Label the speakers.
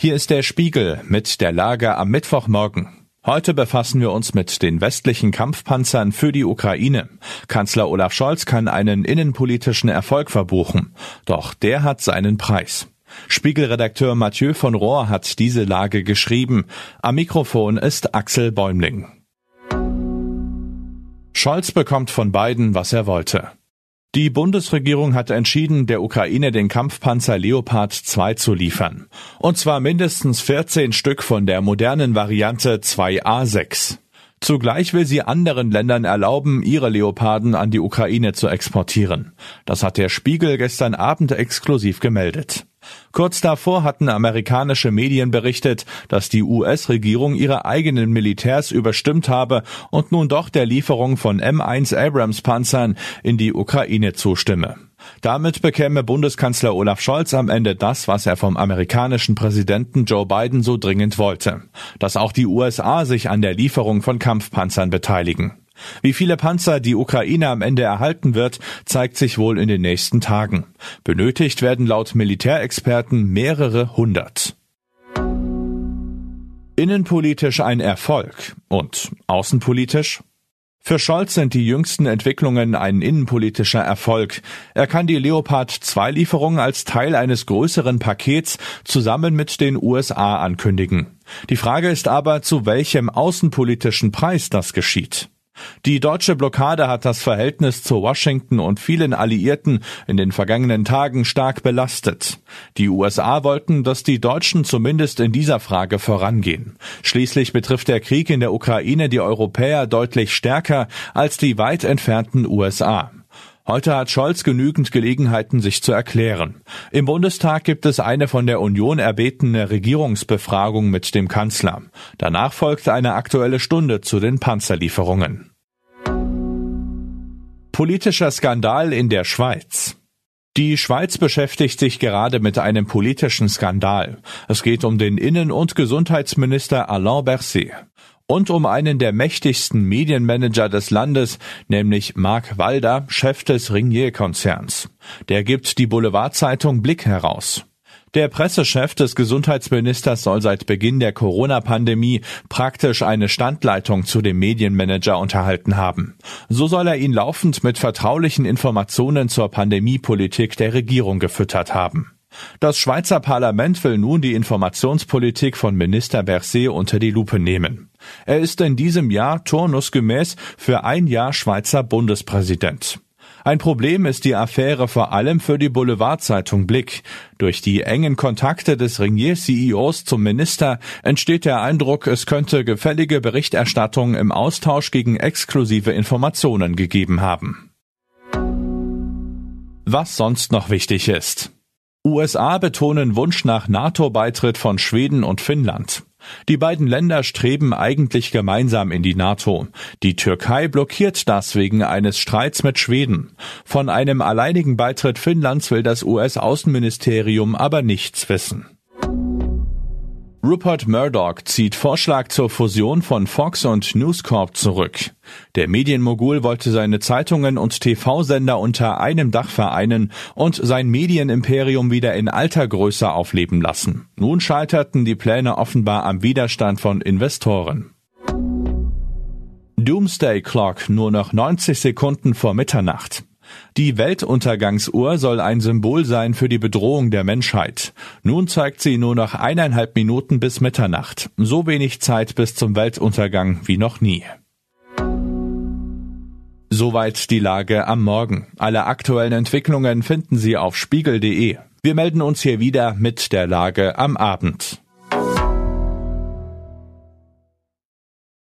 Speaker 1: Hier ist der Spiegel mit der Lage am Mittwochmorgen. Heute befassen wir uns mit den westlichen Kampfpanzern für die Ukraine. Kanzler Olaf Scholz kann einen innenpolitischen Erfolg verbuchen. Doch der hat seinen Preis. Spiegelredakteur Mathieu von Rohr hat diese Lage geschrieben. Am Mikrofon ist Axel Bäumling. Scholz bekommt von beiden, was er wollte. Die Bundesregierung hat entschieden, der Ukraine den Kampfpanzer Leopard 2 zu liefern. Und zwar mindestens 14 Stück von der modernen Variante 2A6. Zugleich will sie anderen Ländern erlauben, ihre Leoparden an die Ukraine zu exportieren. Das hat der Spiegel gestern Abend exklusiv gemeldet. Kurz davor hatten amerikanische Medien berichtet, dass die US-Regierung ihre eigenen Militärs überstimmt habe und nun doch der Lieferung von M1 Abrams Panzern in die Ukraine zustimme. Damit bekäme Bundeskanzler Olaf Scholz am Ende das, was er vom amerikanischen Präsidenten Joe Biden so dringend wollte, dass auch die USA sich an der Lieferung von Kampfpanzern beteiligen. Wie viele Panzer die Ukraine am Ende erhalten wird, zeigt sich wohl in den nächsten Tagen. Benötigt werden laut Militärexperten mehrere hundert. Innenpolitisch ein Erfolg und außenpolitisch für Scholz sind die jüngsten Entwicklungen ein innenpolitischer Erfolg. Er kann die Leopard 2 Lieferung als Teil eines größeren Pakets zusammen mit den USA ankündigen. Die Frage ist aber, zu welchem außenpolitischen Preis das geschieht. Die deutsche Blockade hat das Verhältnis zu Washington und vielen Alliierten in den vergangenen Tagen stark belastet. Die USA wollten, dass die Deutschen zumindest in dieser Frage vorangehen. Schließlich betrifft der Krieg in der Ukraine die Europäer deutlich stärker als die weit entfernten USA. Heute hat Scholz genügend Gelegenheiten, sich zu erklären. Im Bundestag gibt es eine von der Union erbetene Regierungsbefragung mit dem Kanzler. Danach folgt eine aktuelle Stunde zu den Panzerlieferungen. Politischer Skandal in der Schweiz. Die Schweiz beschäftigt sich gerade mit einem politischen Skandal. Es geht um den Innen- und Gesundheitsminister Alain Berset und um einen der mächtigsten Medienmanager des Landes, nämlich Marc Walder, Chef des Ringier-Konzerns. Der gibt die Boulevardzeitung Blick heraus. Der Pressechef des Gesundheitsministers soll seit Beginn der Corona-Pandemie praktisch eine Standleitung zu dem Medienmanager unterhalten haben. So soll er ihn laufend mit vertraulichen Informationen zur Pandemiepolitik der Regierung gefüttert haben. Das Schweizer Parlament will nun die Informationspolitik von Minister Berset unter die Lupe nehmen. Er ist in diesem Jahr turnusgemäß für ein Jahr Schweizer Bundespräsident. Ein Problem ist die Affäre vor allem für die Boulevardzeitung Blick. Durch die engen Kontakte des Ringier-CEOs zum Minister entsteht der Eindruck, es könnte gefällige Berichterstattung im Austausch gegen exklusive Informationen gegeben haben. Was sonst noch wichtig ist. USA betonen Wunsch nach NATO-Beitritt von Schweden und Finnland. Die beiden Länder streben eigentlich gemeinsam in die NATO. Die Türkei blockiert das wegen eines Streits mit Schweden. Von einem alleinigen Beitritt Finnlands will das US-Außenministerium aber nichts wissen. Rupert Murdoch zieht Vorschlag zur Fusion von Fox und News Corp zurück. Der Medienmogul wollte seine Zeitungen und TV-Sender unter einem Dach vereinen und sein Medienimperium wieder in alter Größe aufleben lassen. Nun scheiterten die Pläne offenbar am Widerstand von Investoren. Doomsday Clock nur noch 90 Sekunden vor Mitternacht. Die Weltuntergangsuhr soll ein Symbol sein für die Bedrohung der Menschheit. Nun zeigt sie nur noch eineinhalb Minuten bis Mitternacht. So wenig Zeit bis zum Weltuntergang wie noch nie. Soweit die Lage am Morgen. Alle aktuellen Entwicklungen finden Sie auf spiegel.de. Wir melden uns hier wieder mit der Lage am Abend.